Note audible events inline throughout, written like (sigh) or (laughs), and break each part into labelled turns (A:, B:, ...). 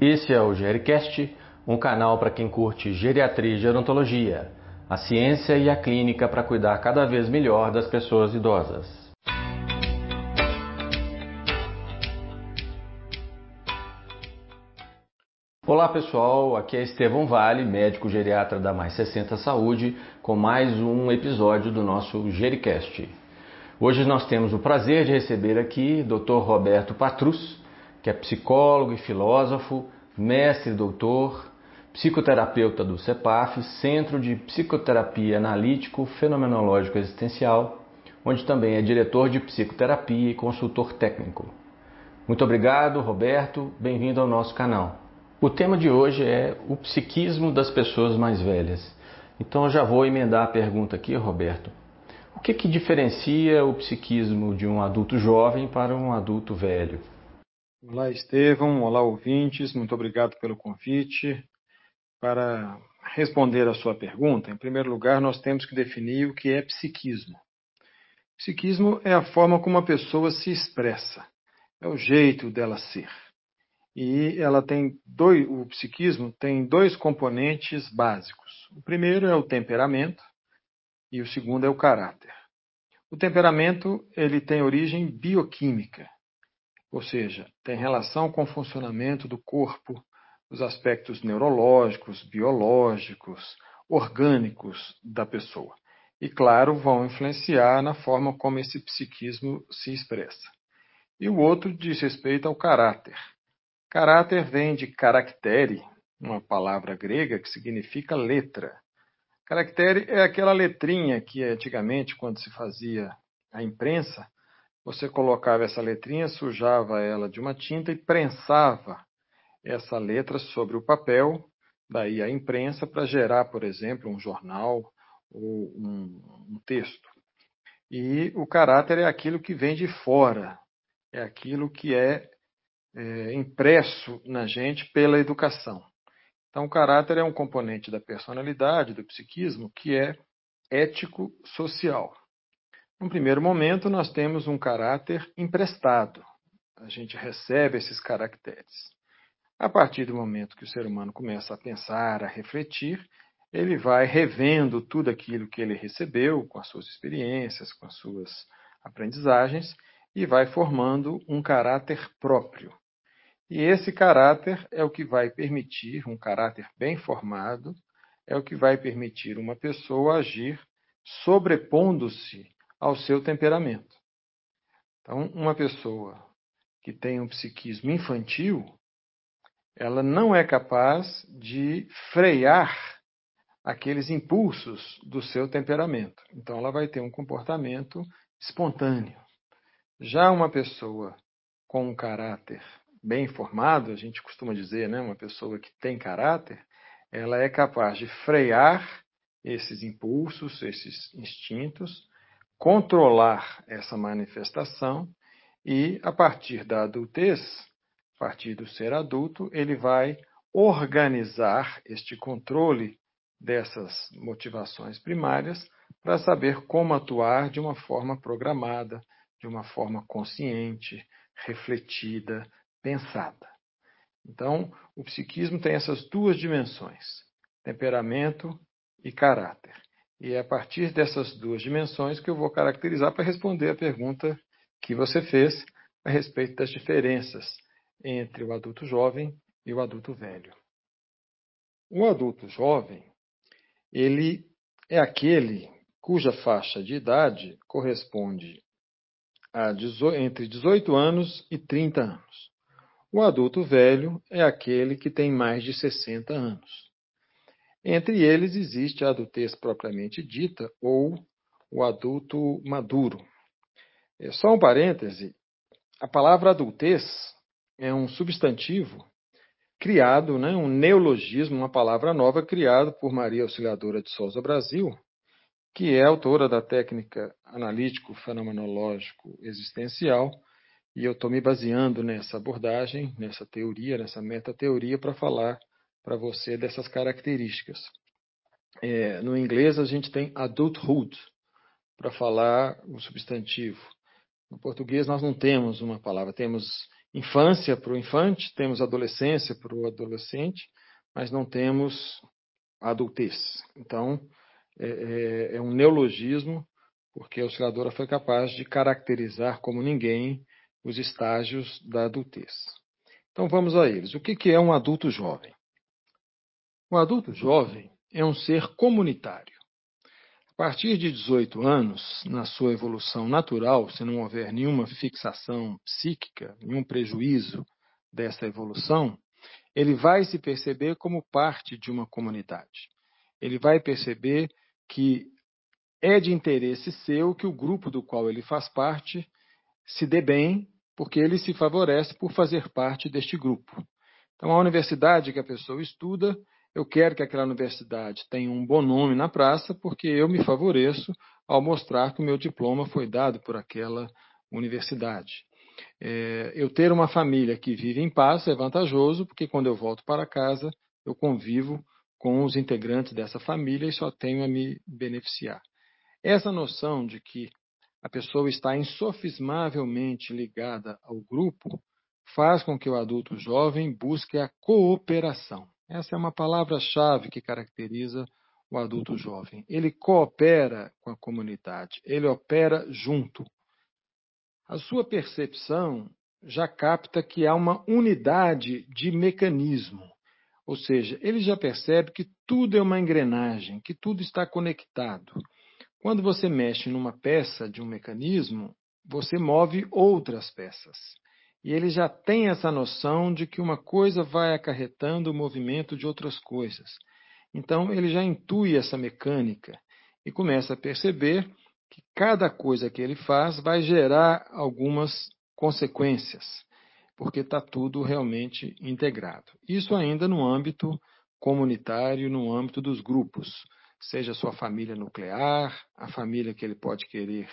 A: Esse é o Gericast, um canal para quem curte geriatria e gerontologia, a ciência e a clínica para cuidar cada vez melhor das pessoas idosas. Olá pessoal, aqui é Estevão Vale, médico geriatra da Mais 60 Saúde, com mais um episódio do nosso Gericast. Hoje nós temos o prazer de receber aqui Dr. Roberto Patrus, que é psicólogo e filósofo, mestre e doutor, psicoterapeuta do CEPAF, Centro de Psicoterapia Analítico Fenomenológico Existencial, onde também é diretor de psicoterapia e consultor técnico. Muito obrigado, Roberto. Bem-vindo ao nosso canal. O tema de hoje é o psiquismo das pessoas mais velhas. Então eu já vou emendar a pergunta aqui, Roberto. O que, que diferencia o psiquismo de um adulto jovem para um adulto velho?
B: Olá, Estevam. Olá, ouvintes. Muito obrigado pelo convite. Para responder a sua pergunta, em primeiro lugar, nós temos que definir o que é psiquismo. Psiquismo é a forma como a pessoa se expressa, é o jeito dela ser. E ela tem dois, o psiquismo tem dois componentes básicos. O primeiro é o temperamento e o segundo é o caráter. O temperamento ele tem origem bioquímica ou seja, tem relação com o funcionamento do corpo, os aspectos neurológicos, biológicos, orgânicos da pessoa. E, claro, vão influenciar na forma como esse psiquismo se expressa. E o outro diz respeito ao caráter. Caráter vem de caractere, uma palavra grega que significa letra. Caractere é aquela letrinha que antigamente, quando se fazia a imprensa, você colocava essa letrinha, sujava ela de uma tinta e prensava essa letra sobre o papel, daí a imprensa, para gerar, por exemplo, um jornal ou um, um texto. E o caráter é aquilo que vem de fora, é aquilo que é, é impresso na gente pela educação. Então, o caráter é um componente da personalidade, do psiquismo, que é ético-social. Num primeiro momento, nós temos um caráter emprestado. A gente recebe esses caracteres. A partir do momento que o ser humano começa a pensar, a refletir, ele vai revendo tudo aquilo que ele recebeu com as suas experiências, com as suas aprendizagens e vai formando um caráter próprio. E esse caráter é o que vai permitir, um caráter bem formado, é o que vai permitir uma pessoa agir sobrepondo-se ao seu temperamento. Então, uma pessoa que tem um psiquismo infantil, ela não é capaz de frear aqueles impulsos do seu temperamento. Então, ela vai ter um comportamento espontâneo. Já uma pessoa com um caráter bem formado, a gente costuma dizer, né, uma pessoa que tem caráter, ela é capaz de frear esses impulsos, esses instintos, controlar essa manifestação e, a partir da adultez, a partir do ser adulto, ele vai organizar este controle dessas motivações primárias para saber como atuar de uma forma programada, de uma forma consciente, refletida, pensada. Então, o psiquismo tem essas duas dimensões: temperamento e caráter. E é a partir dessas duas dimensões que eu vou caracterizar para responder a pergunta que você fez a respeito das diferenças entre o adulto jovem e o adulto velho. O adulto jovem, ele é aquele cuja faixa de idade corresponde a entre 18 anos e 30 anos. O adulto velho é aquele que tem mais de 60 anos. Entre eles existe a adultez propriamente dita ou o adulto maduro. É só um parêntese: a palavra adultez é um substantivo criado, né, um neologismo, uma palavra nova criada por Maria Auxiliadora de Souza Brasil, que é autora da técnica analítico-fenomenológico existencial, e eu estou me baseando nessa abordagem, nessa teoria, nessa metateoria, para falar para você dessas características. É, no inglês a gente tem adulthood para falar o substantivo. No português nós não temos uma palavra, temos infância para o infante, temos adolescência para o adolescente, mas não temos adultez. Então, é, é, é um neologismo, porque a osciladora foi capaz de caracterizar como ninguém os estágios da adultez. Então vamos a eles. O que é um adulto jovem? O adulto jovem é um ser comunitário. A partir de 18 anos, na sua evolução natural, se não houver nenhuma fixação psíquica, nenhum prejuízo dessa evolução, ele vai se perceber como parte de uma comunidade. Ele vai perceber que é de interesse seu que o grupo do qual ele faz parte se dê bem, porque ele se favorece por fazer parte deste grupo. Então, a universidade que a pessoa estuda, eu quero que aquela universidade tenha um bom nome na praça, porque eu me favoreço ao mostrar que o meu diploma foi dado por aquela universidade. É, eu ter uma família que vive em paz é vantajoso, porque quando eu volto para casa, eu convivo com os integrantes dessa família e só tenho a me beneficiar. Essa noção de que a pessoa está insofismavelmente ligada ao grupo faz com que o adulto jovem busque a cooperação. Essa é uma palavra-chave que caracteriza o adulto jovem. Ele coopera com a comunidade, ele opera junto. A sua percepção já capta que há uma unidade de mecanismo, ou seja, ele já percebe que tudo é uma engrenagem, que tudo está conectado. Quando você mexe numa peça de um mecanismo, você move outras peças. E ele já tem essa noção de que uma coisa vai acarretando o movimento de outras coisas. Então, ele já intui essa mecânica e começa a perceber que cada coisa que ele faz vai gerar algumas consequências, porque está tudo realmente integrado. Isso ainda no âmbito comunitário, no âmbito dos grupos, seja sua família nuclear, a família que ele pode querer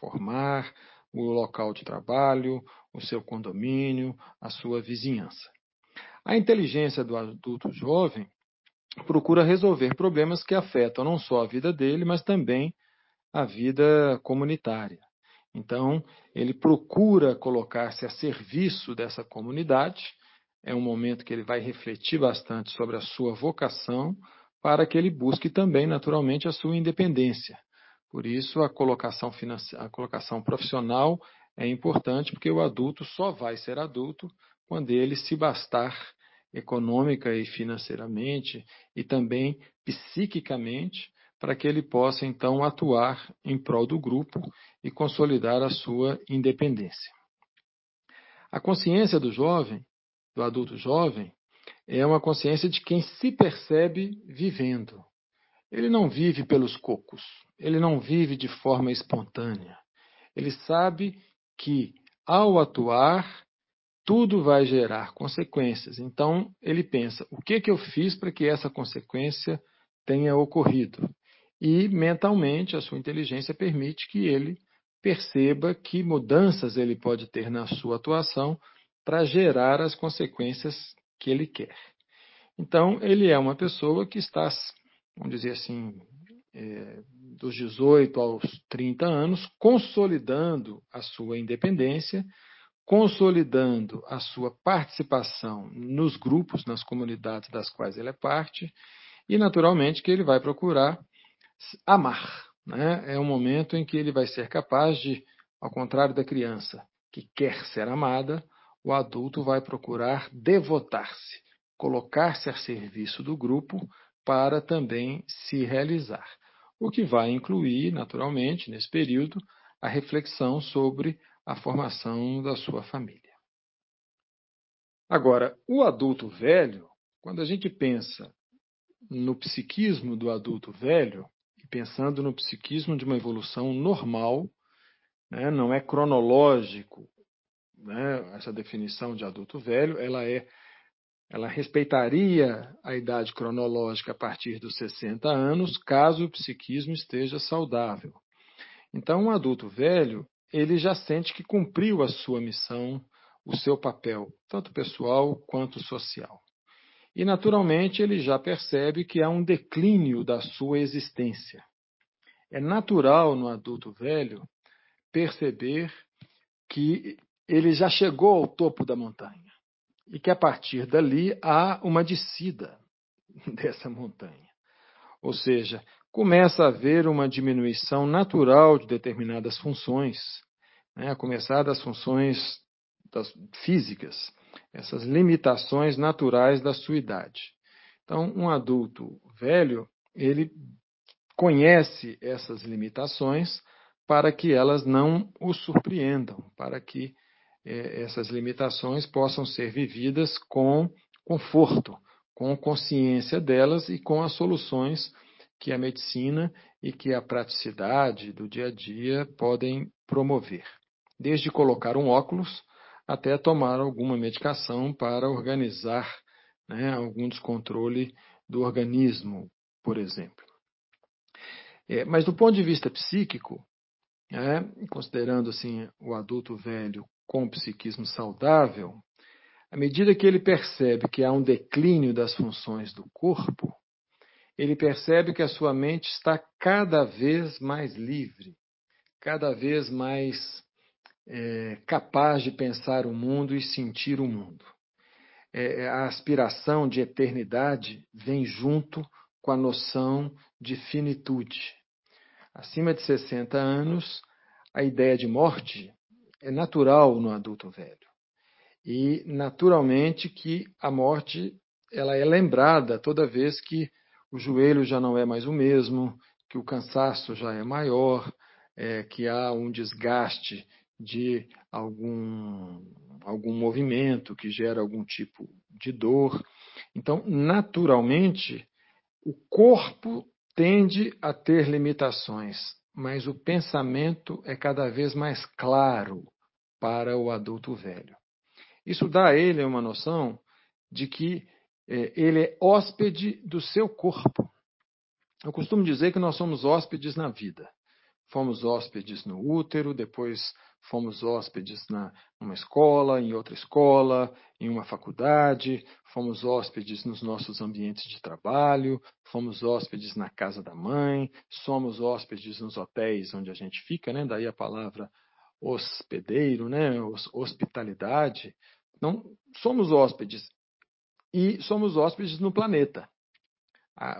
B: formar, o local de trabalho, o seu condomínio, a sua vizinhança. A inteligência do adulto jovem procura resolver problemas que afetam não só a vida dele, mas também a vida comunitária. Então, ele procura colocar-se a serviço dessa comunidade. É um momento que ele vai refletir bastante sobre a sua vocação, para que ele busque também, naturalmente, a sua independência. Por isso, a colocação, a colocação profissional é importante, porque o adulto só vai ser adulto quando ele se bastar econômica e financeiramente e também psiquicamente para que ele possa então atuar em prol do grupo e consolidar a sua independência. A consciência do jovem, do adulto jovem, é uma consciência de quem se percebe vivendo. Ele não vive pelos cocos, ele não vive de forma espontânea. Ele sabe que, ao atuar, tudo vai gerar consequências. Então, ele pensa: o que, que eu fiz para que essa consequência tenha ocorrido? E mentalmente a sua inteligência permite que ele perceba que mudanças ele pode ter na sua atuação para gerar as consequências que ele quer. Então, ele é uma pessoa que está, vamos dizer assim, é, dos 18 aos 30 anos, consolidando a sua independência, consolidando a sua participação nos grupos, nas comunidades das quais ele é parte, e naturalmente que ele vai procurar amar. Né? É um momento em que ele vai ser capaz de, ao contrário da criança que quer ser amada, o adulto vai procurar devotar-se, colocar-se a serviço do grupo para também se realizar. O que vai incluir, naturalmente, nesse período, a reflexão sobre a formação da sua família. Agora, o adulto velho, quando a gente pensa no psiquismo do adulto velho, pensando no psiquismo de uma evolução normal, né, não é cronológico, né, essa definição de adulto velho, ela é ela respeitaria a idade cronológica a partir dos 60 anos, caso o psiquismo esteja saudável. Então, um adulto velho, ele já sente que cumpriu a sua missão, o seu papel, tanto pessoal quanto social. E, naturalmente, ele já percebe que há um declínio da sua existência. É natural no adulto velho perceber que ele já chegou ao topo da montanha e que a partir dali há uma descida (laughs) dessa montanha. Ou seja, começa a haver uma diminuição natural de determinadas funções, né? a começar das funções das físicas, essas limitações naturais da sua idade. Então, um adulto velho, ele conhece essas limitações para que elas não o surpreendam, para que essas limitações possam ser vividas com conforto, com consciência delas e com as soluções que a medicina e que a praticidade do dia a dia podem promover. Desde colocar um óculos até tomar alguma medicação para organizar né, algum descontrole do organismo, por exemplo. É, mas do ponto de vista psíquico, é, considerando assim o adulto velho com psiquismo saudável, à medida que ele percebe que há um declínio das funções do corpo, ele percebe que a sua mente está cada vez mais livre, cada vez mais é, capaz de pensar o mundo e sentir o mundo. É, a aspiração de eternidade vem junto com a noção de finitude. Acima de 60 anos, a ideia de morte é natural no adulto velho. E naturalmente que a morte ela é lembrada toda vez que o joelho já não é mais o mesmo, que o cansaço já é maior, é, que há um desgaste de algum, algum movimento que gera algum tipo de dor. Então, naturalmente, o corpo tende a ter limitações, mas o pensamento é cada vez mais claro para o adulto velho. Isso dá a ele uma noção de que é, ele é hóspede do seu corpo. Eu costumo dizer que nós somos hóspedes na vida. Fomos hóspedes no útero, depois fomos hóspedes na, numa escola, em outra escola, em uma faculdade, fomos hóspedes nos nossos ambientes de trabalho, fomos hóspedes na casa da mãe, somos hóspedes nos hotéis onde a gente fica, né? daí a palavra hospedeiro, né? hospitalidade. Não somos hóspedes e somos hóspedes no planeta.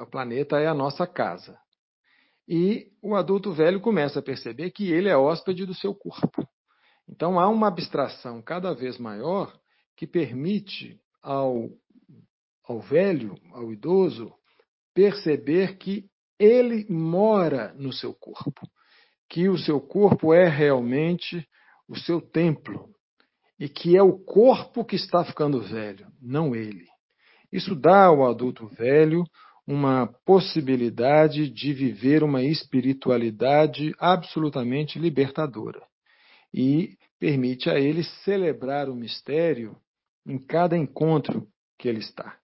B: o planeta é a nossa casa. E o adulto velho começa a perceber que ele é hóspede do seu corpo. Então há uma abstração cada vez maior que permite ao, ao velho, ao idoso, perceber que ele mora no seu corpo, que o seu corpo é realmente o seu templo e que é o corpo que está ficando velho, não ele. Isso dá ao adulto velho uma possibilidade de viver uma espiritualidade absolutamente libertadora e permite a ele celebrar o mistério em cada encontro que ele está.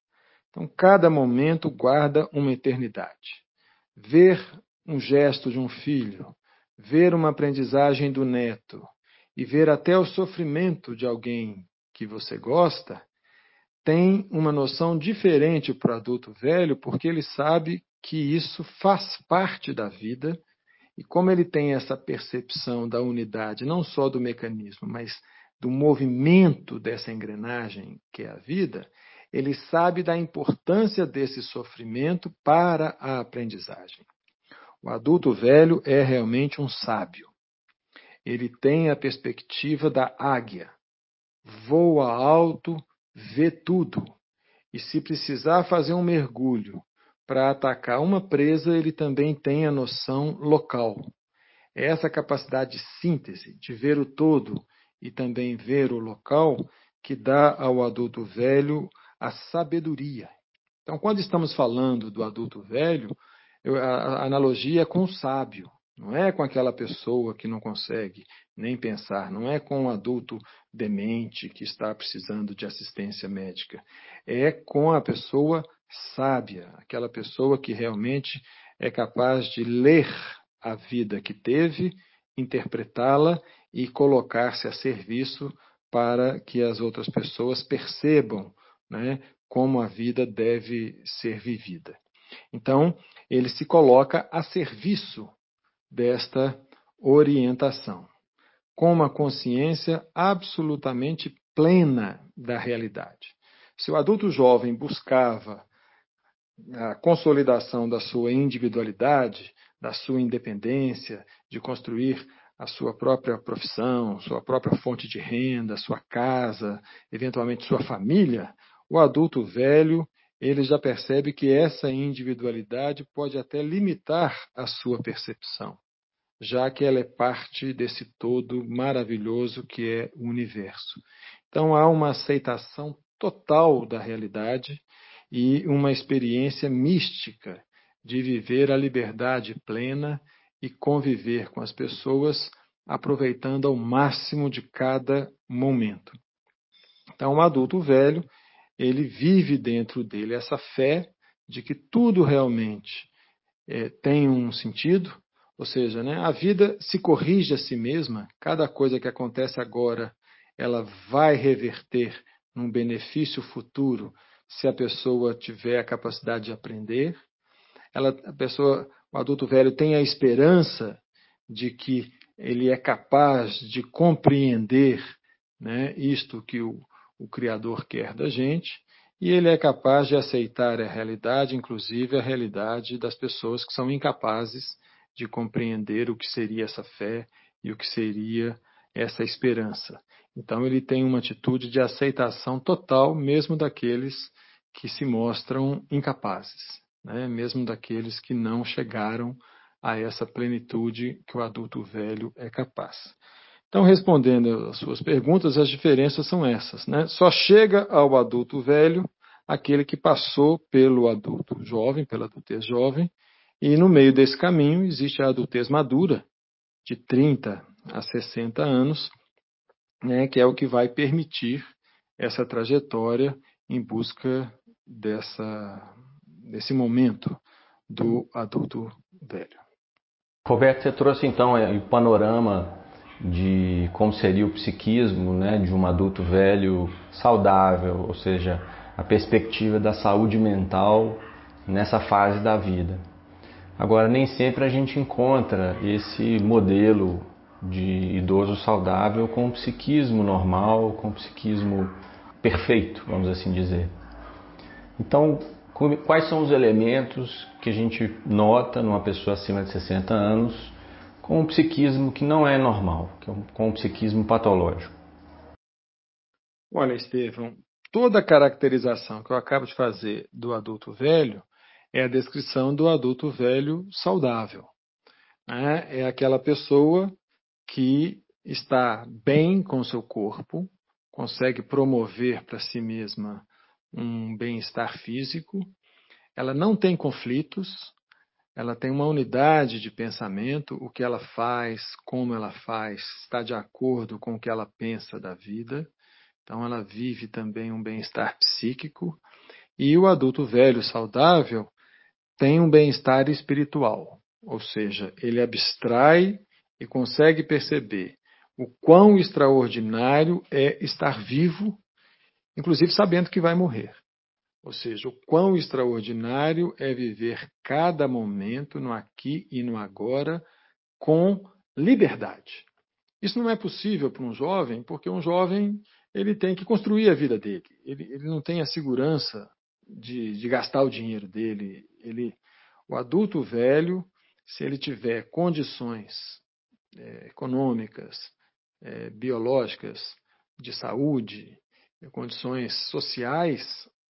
B: Então, cada momento guarda uma eternidade. Ver um gesto de um filho, ver uma aprendizagem do neto e ver até o sofrimento de alguém que você gosta tem uma noção diferente para o adulto velho, porque ele sabe que isso faz parte da vida, e como ele tem essa percepção da unidade, não só do mecanismo, mas do movimento dessa engrenagem que é a vida, ele sabe da importância desse sofrimento para a aprendizagem. O adulto velho é realmente um sábio. Ele tem a perspectiva da águia, voa alto vê tudo. E se precisar fazer um mergulho para atacar uma presa, ele também tem a noção local. É essa capacidade de síntese, de ver o todo e também ver o local, que dá ao adulto velho a sabedoria. Então, quando estamos falando do adulto velho, a analogia é com o sábio. Não é com aquela pessoa que não consegue nem pensar, não é com um adulto demente que está precisando de assistência médica. É com a pessoa sábia, aquela pessoa que realmente é capaz de ler a vida que teve, interpretá-la e colocar-se a serviço para que as outras pessoas percebam né, como a vida deve ser vivida. Então, ele se coloca a serviço desta orientação. com uma consciência absolutamente plena da realidade. Se o adulto jovem buscava a consolidação da sua individualidade, da sua independência, de construir a sua própria profissão, sua própria fonte de renda, sua casa, eventualmente sua família, o adulto velho, ele já percebe que essa individualidade pode até limitar a sua percepção, já que ela é parte desse todo maravilhoso que é o universo. Então há uma aceitação total da realidade e uma experiência mística de viver a liberdade plena e conviver com as pessoas, aproveitando ao máximo de cada momento. Então, o adulto velho, ele vive dentro dele essa fé de que tudo realmente é, tem um sentido, ou seja, né, a vida se corrige a si mesma, cada coisa que acontece agora, ela vai reverter num benefício futuro se a pessoa tiver a capacidade de aprender. Ela, a pessoa, o adulto velho tem a esperança de que ele é capaz de compreender né, isto que o, o Criador quer da gente, e ele é capaz de aceitar a realidade, inclusive a realidade das pessoas que são incapazes de compreender o que seria essa fé e o que seria essa esperança. Então ele tem uma atitude de aceitação total, mesmo daqueles que se mostram incapazes, né? mesmo daqueles que não chegaram a essa plenitude que o adulto velho é capaz. Então, respondendo às suas perguntas, as diferenças são essas. Né? Só chega ao adulto velho aquele que passou pelo adulto jovem, pela adultez jovem, e no meio desse caminho existe a adultez madura, de 30 a 60 anos, né, que é o que vai permitir essa trajetória em busca dessa, desse momento do adulto velho.
A: Roberto, você trouxe então o panorama de como seria o psiquismo né, de um adulto velho saudável, ou seja, a perspectiva da saúde mental nessa fase da vida. Agora, nem sempre a gente encontra esse modelo de idoso saudável com um psiquismo normal, com um psiquismo perfeito, vamos assim dizer. Então, quais são os elementos que a gente nota numa pessoa acima de 60 anos com um psiquismo que não é normal, é com um psiquismo patológico?
B: Olha, Estevão, toda a caracterização que eu acabo de fazer do adulto velho é a descrição do adulto velho saudável. É, é aquela pessoa que está bem com seu corpo, consegue promover para si mesma um bem-estar físico, ela não tem conflitos, ela tem uma unidade de pensamento, o que ela faz, como ela faz, está de acordo com o que ela pensa da vida. Então ela vive também um bem-estar psíquico. E o adulto velho saudável tem um bem-estar espiritual, ou seja, ele abstrai e consegue perceber o quão extraordinário é estar vivo, inclusive sabendo que vai morrer. Ou seja, o quão extraordinário é viver cada momento no aqui e no agora com liberdade. Isso não é possível para um jovem, porque um jovem ele tem que construir a vida dele. Ele, ele não tem a segurança de, de gastar o dinheiro dele. Ele, o adulto velho, se ele tiver condições é, econômicas, é, biológicas, de saúde, condições sociais,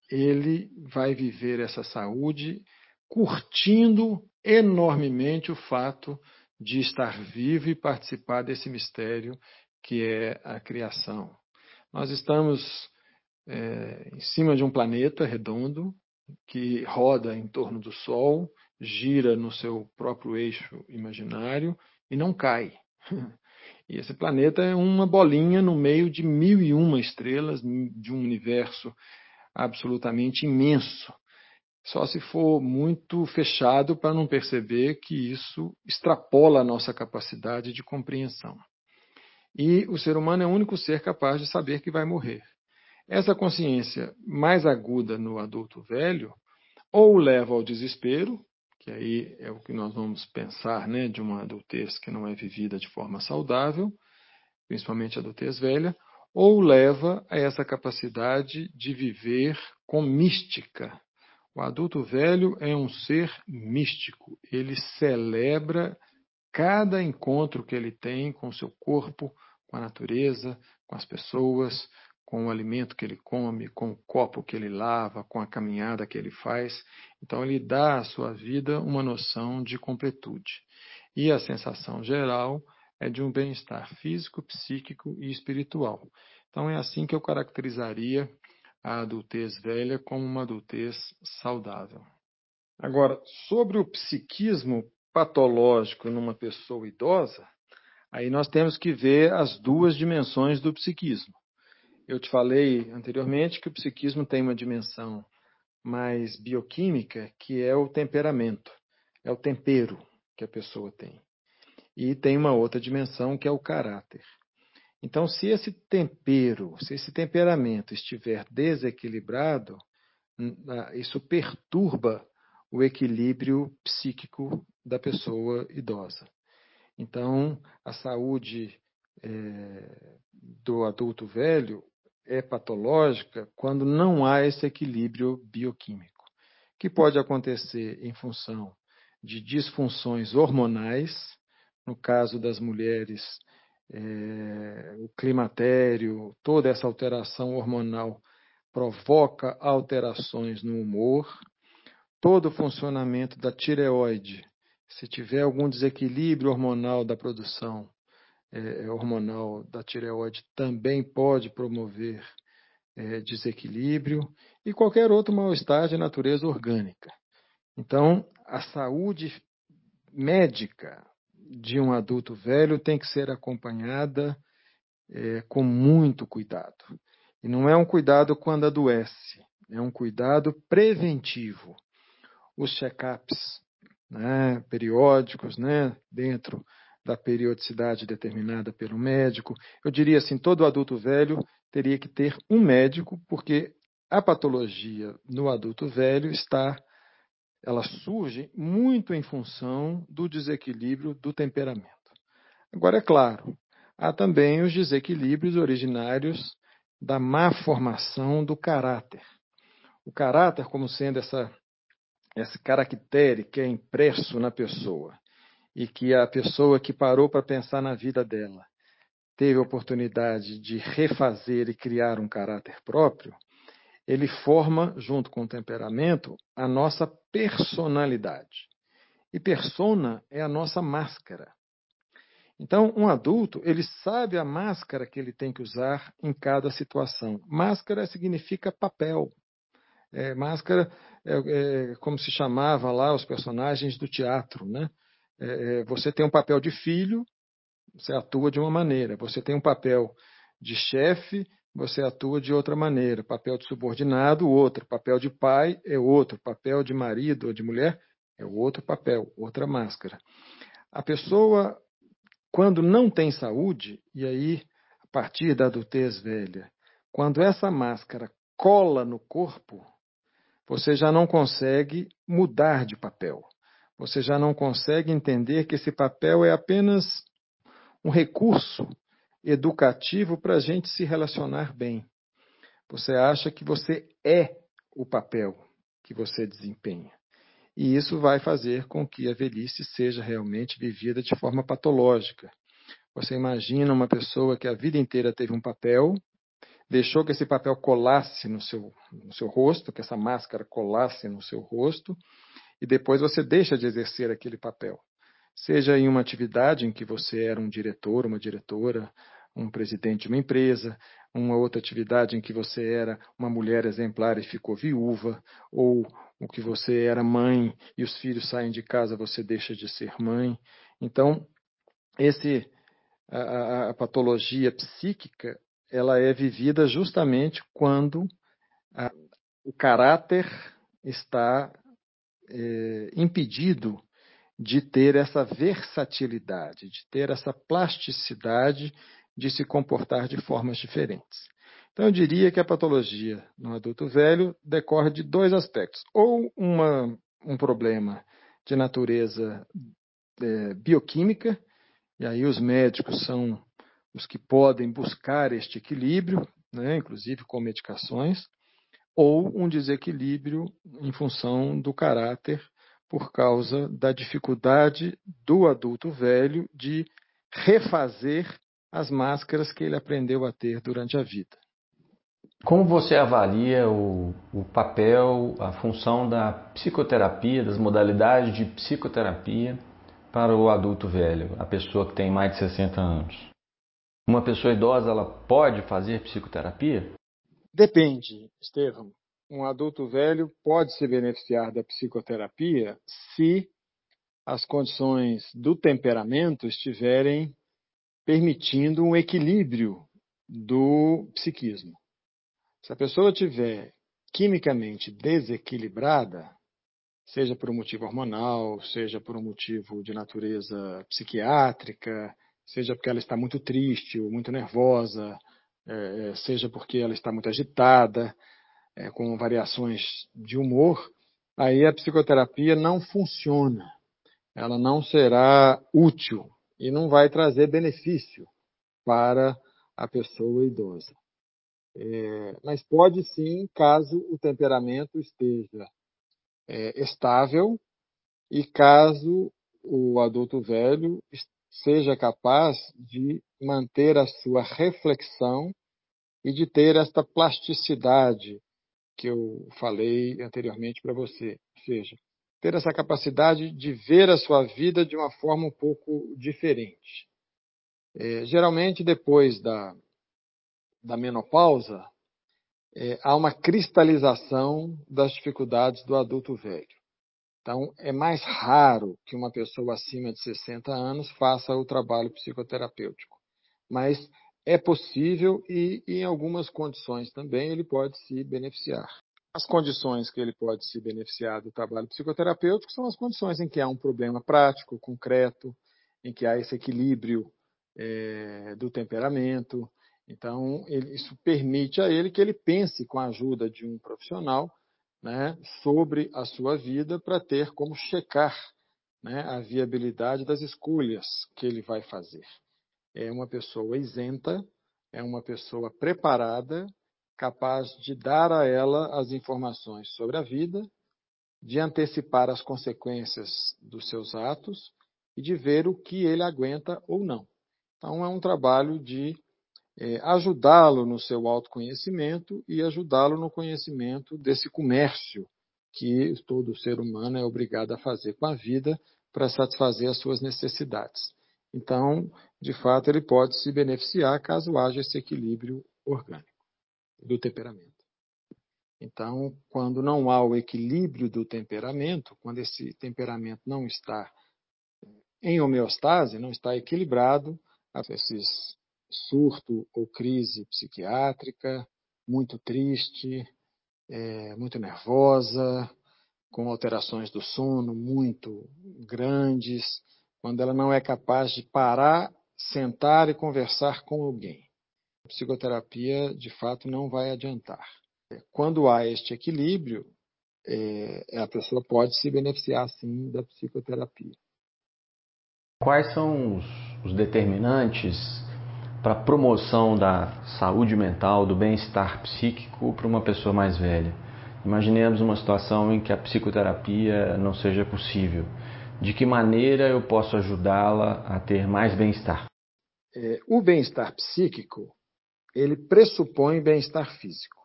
B: ele vai viver essa saúde curtindo enormemente o fato de estar vivo e participar desse mistério que é a criação. Nós estamos é, em cima de um planeta redondo que roda em torno do Sol, gira no seu próprio eixo imaginário e não cai. E esse planeta é uma bolinha no meio de mil e uma estrelas de um universo absolutamente imenso. Só se for muito fechado para não perceber que isso extrapola a nossa capacidade de compreensão. E o ser humano é o único ser capaz de saber que vai morrer. Essa consciência mais aguda no adulto velho ou leva ao desespero, que aí é o que nós vamos pensar né, de uma adultez que não é vivida de forma saudável, principalmente a adultez velha, ou leva a essa capacidade de viver com mística. O adulto velho é um ser místico, ele celebra cada encontro que ele tem com o seu corpo, com a natureza, com as pessoas, com o alimento que ele come, com o copo que ele lava, com a caminhada que ele faz. Então, ele dá à sua vida uma noção de completude. E a sensação geral é de um bem-estar físico, psíquico e espiritual. Então, é assim que eu caracterizaria a adultez velha como uma adultez saudável. Agora, sobre o psiquismo patológico numa pessoa idosa, aí nós temos que ver as duas dimensões do psiquismo. Eu te falei anteriormente que o psiquismo tem uma dimensão mais bioquímica, que é o temperamento, é o tempero que a pessoa tem. E tem uma outra dimensão que é o caráter. Então, se esse tempero, se esse temperamento estiver desequilibrado, isso perturba o equilíbrio psíquico da pessoa idosa. Então, a saúde é, do adulto velho é patológica quando não há esse equilíbrio bioquímico, que pode acontecer em função de disfunções hormonais, no caso das mulheres, é, o climatério, toda essa alteração hormonal provoca alterações no humor, todo o funcionamento da tireoide, se tiver algum desequilíbrio hormonal da produção é, é, hormonal da tireoide também pode promover é, desequilíbrio e qualquer outro mal-estar de natureza orgânica. Então, a saúde médica de um adulto velho tem que ser acompanhada é, com muito cuidado. E não é um cuidado quando adoece, é um cuidado preventivo. Os check-ups né, periódicos, né, dentro da periodicidade determinada pelo médico. Eu diria assim, todo adulto velho teria que ter um médico, porque a patologia no adulto velho está ela surge muito em função do desequilíbrio do temperamento. Agora é claro, há também os desequilíbrios originários da má formação do caráter. O caráter como sendo essa esse caractere que é impresso na pessoa e que a pessoa que parou para pensar na vida dela teve a oportunidade de refazer e criar um caráter próprio, ele forma, junto com o temperamento, a nossa personalidade. E persona é a nossa máscara. Então, um adulto, ele sabe a máscara que ele tem que usar em cada situação. Máscara significa papel. É, máscara é, é, como se chamava lá os personagens do teatro, né? É, é, você tem um papel de filho, você atua de uma maneira. Você tem um papel de chefe, você atua de outra maneira. Papel de subordinado, outro. Papel de pai é outro. Papel de marido ou de mulher é outro papel, outra máscara. A pessoa, quando não tem saúde, e aí, a partir da adultez velha, quando essa máscara cola no corpo, você já não consegue mudar de papel. Você já não consegue entender que esse papel é apenas um recurso educativo para a gente se relacionar bem. Você acha que você é o papel que você desempenha. E isso vai fazer com que a velhice seja realmente vivida de forma patológica. Você imagina uma pessoa que a vida inteira teve um papel, deixou que esse papel colasse no seu, no seu rosto, que essa máscara colasse no seu rosto, e depois você deixa de exercer aquele papel. Seja em uma atividade em que você era um diretor, uma diretora, um presidente de uma empresa, uma outra atividade em que você era uma mulher exemplar e ficou viúva, ou o que você era mãe e os filhos saem de casa, você deixa de ser mãe. Então, esse a, a patologia psíquica ela é vivida justamente quando a, o caráter está é, impedido de ter essa versatilidade, de ter essa plasticidade de se comportar de formas diferentes. Então, eu diria que a patologia no adulto velho decorre de dois aspectos: ou uma, um problema de natureza é, bioquímica, e aí os médicos são os que podem buscar este equilíbrio, né, inclusive com medicações, ou um desequilíbrio em função do caráter por causa da dificuldade do adulto velho de refazer as máscaras que ele aprendeu a ter durante a vida.
A: Como você avalia o, o, papel, a função da psicoterapia, das modalidades de psicoterapia para o adulto velho, a pessoa que tem mais de 60 anos? Uma pessoa idosa ela pode fazer psicoterapia?
B: Depende, Estevam. Um adulto velho pode se beneficiar da psicoterapia se as condições do temperamento estiverem permitindo um equilíbrio do psiquismo. Se a pessoa tiver quimicamente desequilibrada, seja por um motivo hormonal, seja por um motivo de natureza psiquiátrica, seja porque ela está muito triste ou muito nervosa, é, é seja porque ela está muito agitada, é, com variações de humor, aí a psicoterapia não funciona. Ela não será útil e não vai trazer benefício para a pessoa idosa. É, mas pode sim, caso o temperamento esteja é, estável e caso o adulto velho seja capaz de manter a sua reflexão e de ter esta plasticidade que eu falei anteriormente para você. Ou seja, ter essa capacidade de ver a sua vida de uma forma um pouco diferente. É, geralmente, depois da, da menopausa, é, há uma cristalização das dificuldades do adulto velho. Então, é mais raro que uma pessoa acima de 60 anos faça o trabalho psicoterapêutico. Mas é possível e, em algumas condições também, ele pode se beneficiar. As condições que ele pode se beneficiar do trabalho psicoterapêutico são as condições em que há um problema prático, concreto, em que há esse equilíbrio é, do temperamento, então, ele, isso permite a ele que ele pense com a ajuda de um profissional né, sobre a sua vida para ter como checar né, a viabilidade das escolhas que ele vai fazer. É uma pessoa isenta, é uma pessoa preparada, capaz de dar a ela as informações sobre a vida, de antecipar as consequências dos seus atos e de ver o que ele aguenta ou não. Então, é um trabalho de é, ajudá-lo no seu autoconhecimento e ajudá-lo no conhecimento desse comércio que todo ser humano é obrigado a fazer com a vida para satisfazer as suas necessidades. Então, de fato, ele pode se beneficiar caso haja esse equilíbrio orgânico do temperamento. Então, quando não há o equilíbrio do temperamento, quando esse temperamento não está em homeostase, não está equilibrado, esses surto ou crise psiquiátrica, muito triste, é, muito nervosa, com alterações do sono muito grandes, quando ela não é capaz de parar, sentar e conversar com alguém. A psicoterapia, de fato, não vai adiantar. Quando há este equilíbrio, é, a pessoa pode se beneficiar, sim, da psicoterapia.
A: Quais são os, os determinantes para a promoção da saúde mental, do bem-estar psíquico para uma pessoa mais velha. Imaginemos uma situação em que a psicoterapia não seja possível. De que maneira eu posso ajudá-la a ter mais bem-estar?
B: É, o bem-estar psíquico ele pressupõe bem-estar físico.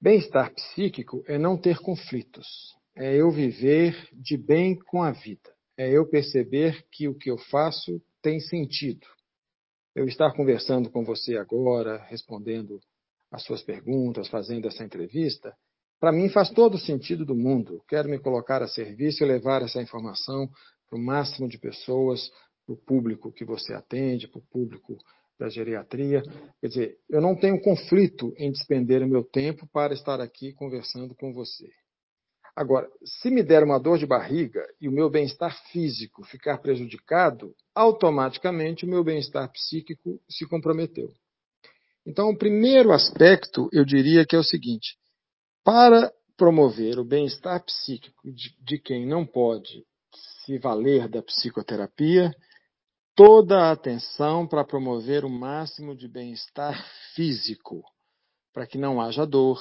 B: Bem-estar psíquico é não ter conflitos, é eu viver de bem com a vida, é eu perceber que o que eu faço tem sentido, eu estar conversando com você agora, respondendo as suas perguntas, fazendo essa entrevista, para mim faz todo o sentido do mundo. Quero me colocar a serviço e levar essa informação para o máximo de pessoas, para o público que você atende, para o público da geriatria. Quer dizer, eu não tenho conflito em despender o meu tempo para estar aqui conversando com você. Agora, se me der uma dor de barriga e o meu bem-estar físico ficar prejudicado, automaticamente o meu bem-estar psíquico se comprometeu. Então, o primeiro aspecto, eu diria que é o seguinte: para promover o bem-estar psíquico de, de quem não pode se valer da psicoterapia, toda a atenção para promover o máximo de bem-estar físico, para que não haja dor,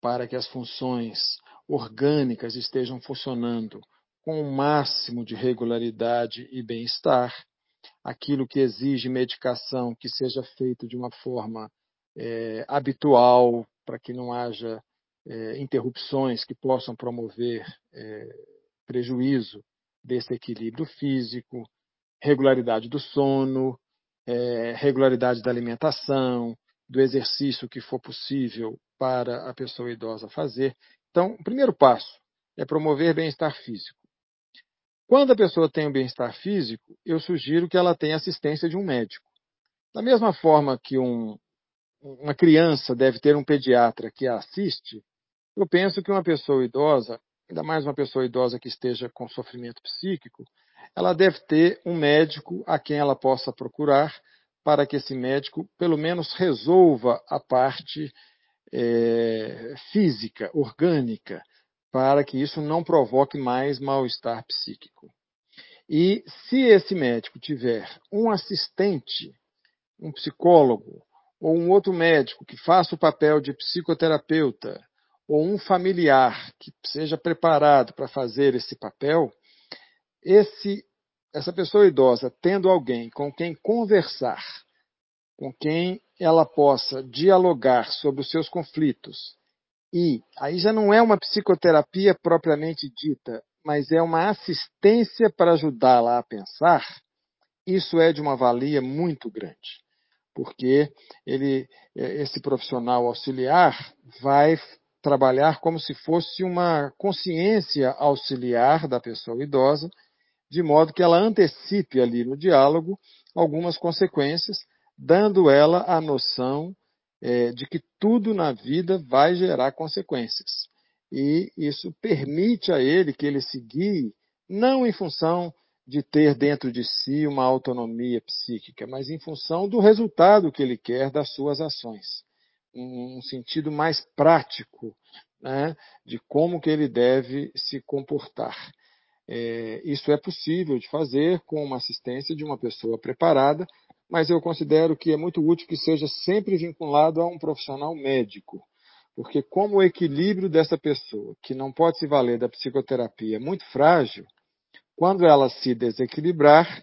B: para que as funções orgânicas estejam funcionando com o máximo de regularidade e bem-estar, aquilo que exige medicação que seja feito de uma forma é, habitual, para que não haja é, interrupções que possam promover é, prejuízo desse equilíbrio físico, regularidade do sono, é, regularidade da alimentação, do exercício que for possível para a pessoa idosa fazer. Então, o primeiro passo é promover bem-estar físico. Quando a pessoa tem um bem-estar físico, eu sugiro que ela tenha assistência de um médico. Da mesma forma que um, uma criança deve ter um pediatra que a assiste, eu penso que uma pessoa idosa, ainda mais uma pessoa idosa que esteja com sofrimento psíquico, ela deve ter um médico a quem ela possa procurar para que esse médico, pelo menos, resolva a parte é, física, orgânica, para que isso não provoque mais mal-estar psíquico. E se esse médico tiver um assistente, um psicólogo, ou um outro médico que faça o papel de psicoterapeuta, ou um familiar que seja preparado para fazer esse papel, esse, essa pessoa idosa tendo alguém com quem conversar, com quem ela possa dialogar sobre os seus conflitos, e aí já não é uma psicoterapia propriamente dita, mas é uma assistência para ajudá-la a pensar, isso é de uma valia muito grande, porque ele, esse profissional auxiliar vai trabalhar como se fosse uma consciência auxiliar da pessoa idosa, de modo que ela antecipe ali no diálogo algumas consequências, dando ela a noção é, de que tudo na vida vai gerar consequências. E isso permite a ele que ele guie, não em função de ter dentro de si uma autonomia psíquica, mas em função do resultado que ele quer das suas ações um sentido mais prático né, de como que ele deve se comportar. É, isso é possível de fazer com uma assistência de uma pessoa preparada, mas eu considero que é muito útil que seja sempre vinculado a um profissional médico, porque como o equilíbrio dessa pessoa, que não pode se valer da psicoterapia, é muito frágil, quando ela se desequilibrar,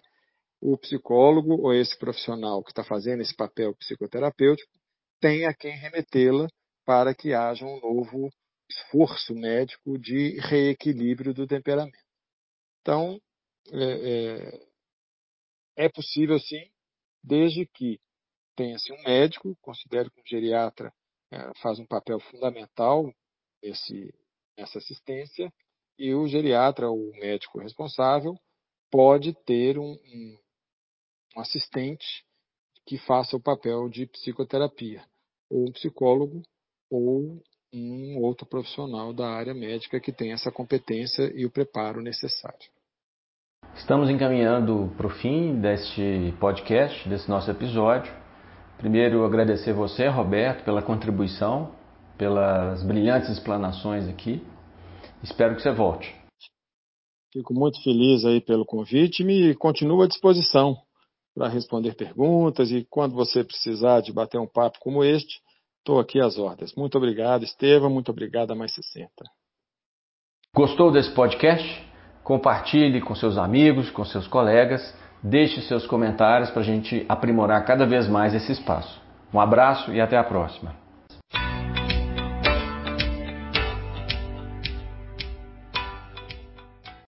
B: o psicólogo ou esse profissional que está fazendo esse papel psicoterapêutico tem a quem remetê-la para que haja um novo esforço médico de reequilíbrio do temperamento. Então, é, é, é possível sim, desde que tenha-se um médico, considero que um geriatra é, faz um papel fundamental nesse, nessa assistência, e o geriatra, o médico responsável, pode ter um, um, um assistente que faça o papel de psicoterapia, ou um psicólogo, ou um outro profissional da área médica que tem essa competência e o preparo necessário.
A: Estamos encaminhando para o fim deste podcast, desse nosso episódio. Primeiro, agradecer você, Roberto, pela contribuição, pelas brilhantes explanações aqui. Espero que você volte.
B: Fico muito feliz aí pelo convite e me continuo à disposição para responder perguntas e quando você precisar de bater um papo como este, estou aqui às ordens. Muito obrigado, Estevam. Muito obrigado a Mais 60.
A: Gostou desse podcast? Compartilhe com seus amigos, com seus colegas. Deixe seus comentários para a gente aprimorar cada vez mais esse espaço. Um abraço e até a próxima.